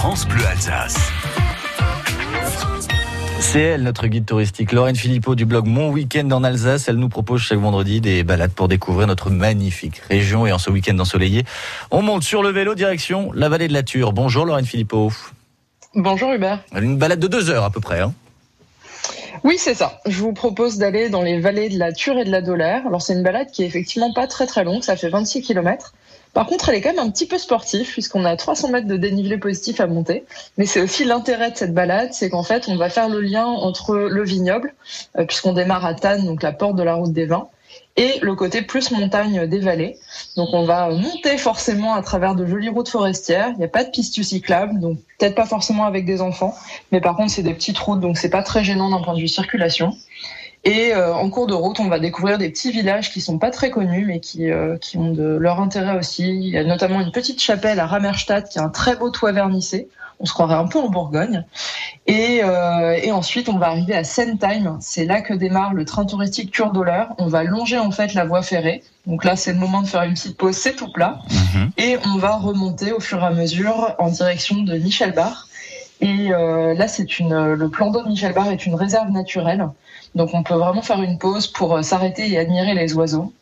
France Bleu Alsace. C'est elle, notre guide touristique, Lorraine Philippot du blog Mon Week-end en Alsace. Elle nous propose chaque vendredi des balades pour découvrir notre magnifique région. Et en ce week-end ensoleillé, on monte sur le vélo direction la vallée de la Ture. Bonjour Lorraine Philippot. Bonjour Hubert. Une balade de deux heures à peu près. Hein oui, c'est ça. Je vous propose d'aller dans les vallées de la Ture et de la Dolère. Alors c'est une balade qui est effectivement pas très très longue, ça fait 26 km. Par contre, elle est quand même un petit peu sportive puisqu'on a 300 mètres de dénivelé positif à monter. Mais c'est aussi l'intérêt de cette balade, c'est qu'en fait, on va faire le lien entre le vignoble, euh, puisqu'on démarre à Tannes, donc la porte de la route des vins, et le côté plus montagne des vallées. Donc on va monter forcément à travers de jolies routes forestières. Il n'y a pas de pistes cyclables, donc peut-être pas forcément avec des enfants, mais par contre c'est des petites routes, donc c'est pas très gênant d'un point de vue circulation. Et euh, en cours de route, on va découvrir des petits villages qui sont pas très connus, mais qui, euh, qui ont de leur intérêt aussi. Il y a notamment une petite chapelle à Ramerstadt qui a un très beau toit vernissé. On se croirait un peu en Bourgogne. Et, euh, et ensuite, on va arriver à Sentheim. C'est là que démarre le train touristique Cure On va longer en fait la voie ferrée. Donc là, c'est le moment de faire une petite pause. C'est tout plat. Mhm. Et on va remonter au fur et à mesure en direction de Michelbar. Et là, c'est une le plan d'eau de Michelbar est une réserve naturelle. Donc on peut vraiment faire une pause pour euh, s'arrêter et admirer les oiseaux.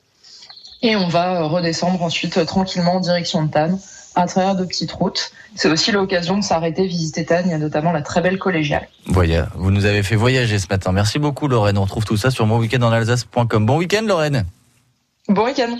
Et on va euh, redescendre ensuite euh, tranquillement en direction de Tannes à travers de petites routes. C'est aussi l'occasion de s'arrêter, visiter Tannes. Il y a notamment la très belle collégiale. Voyez, vous nous avez fait voyager ce matin. Merci beaucoup Lorraine. On retrouve tout ça sur monweekendenalsace.com. Bon week-end Lorraine. Bon week-end.